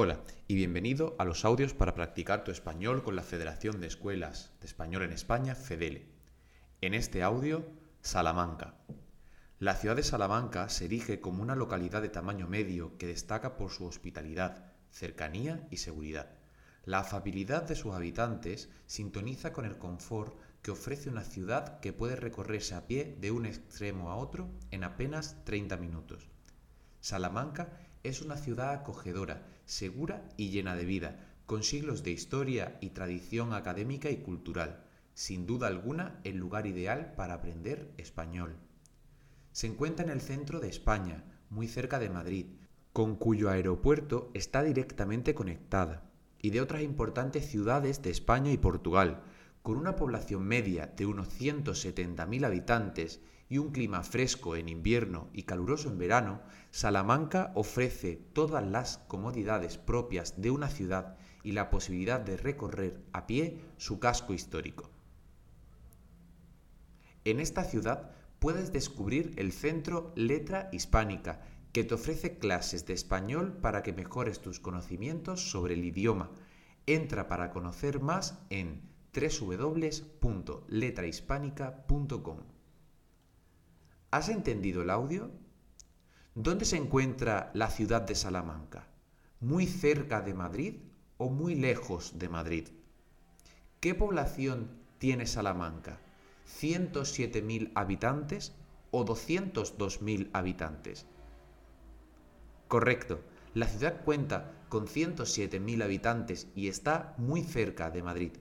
Hola y bienvenido a los audios para practicar tu español con la Federación de Escuelas de Español en España, FEDELE. En este audio, Salamanca. La ciudad de Salamanca se erige como una localidad de tamaño medio que destaca por su hospitalidad, cercanía y seguridad. La afabilidad de sus habitantes sintoniza con el confort que ofrece una ciudad que puede recorrerse a pie de un extremo a otro en apenas 30 minutos. Salamanca es una ciudad acogedora, segura y llena de vida, con siglos de historia y tradición académica y cultural, sin duda alguna el lugar ideal para aprender español. Se encuentra en el centro de España, muy cerca de Madrid, con cuyo aeropuerto está directamente conectada, y de otras importantes ciudades de España y Portugal, con una población media de unos 170.000 habitantes y un clima fresco en invierno y caluroso en verano, Salamanca ofrece todas las comodidades propias de una ciudad y la posibilidad de recorrer a pie su casco histórico. En esta ciudad puedes descubrir el Centro Letra Hispánica, que te ofrece clases de español para que mejores tus conocimientos sobre el idioma. Entra para conocer más en www.letrahispánica.com. ¿Has entendido el audio? ¿Dónde se encuentra la ciudad de Salamanca? ¿Muy cerca de Madrid o muy lejos de Madrid? ¿Qué población tiene Salamanca? ¿107.000 habitantes o 202.000 habitantes? Correcto, la ciudad cuenta con 107.000 habitantes y está muy cerca de Madrid.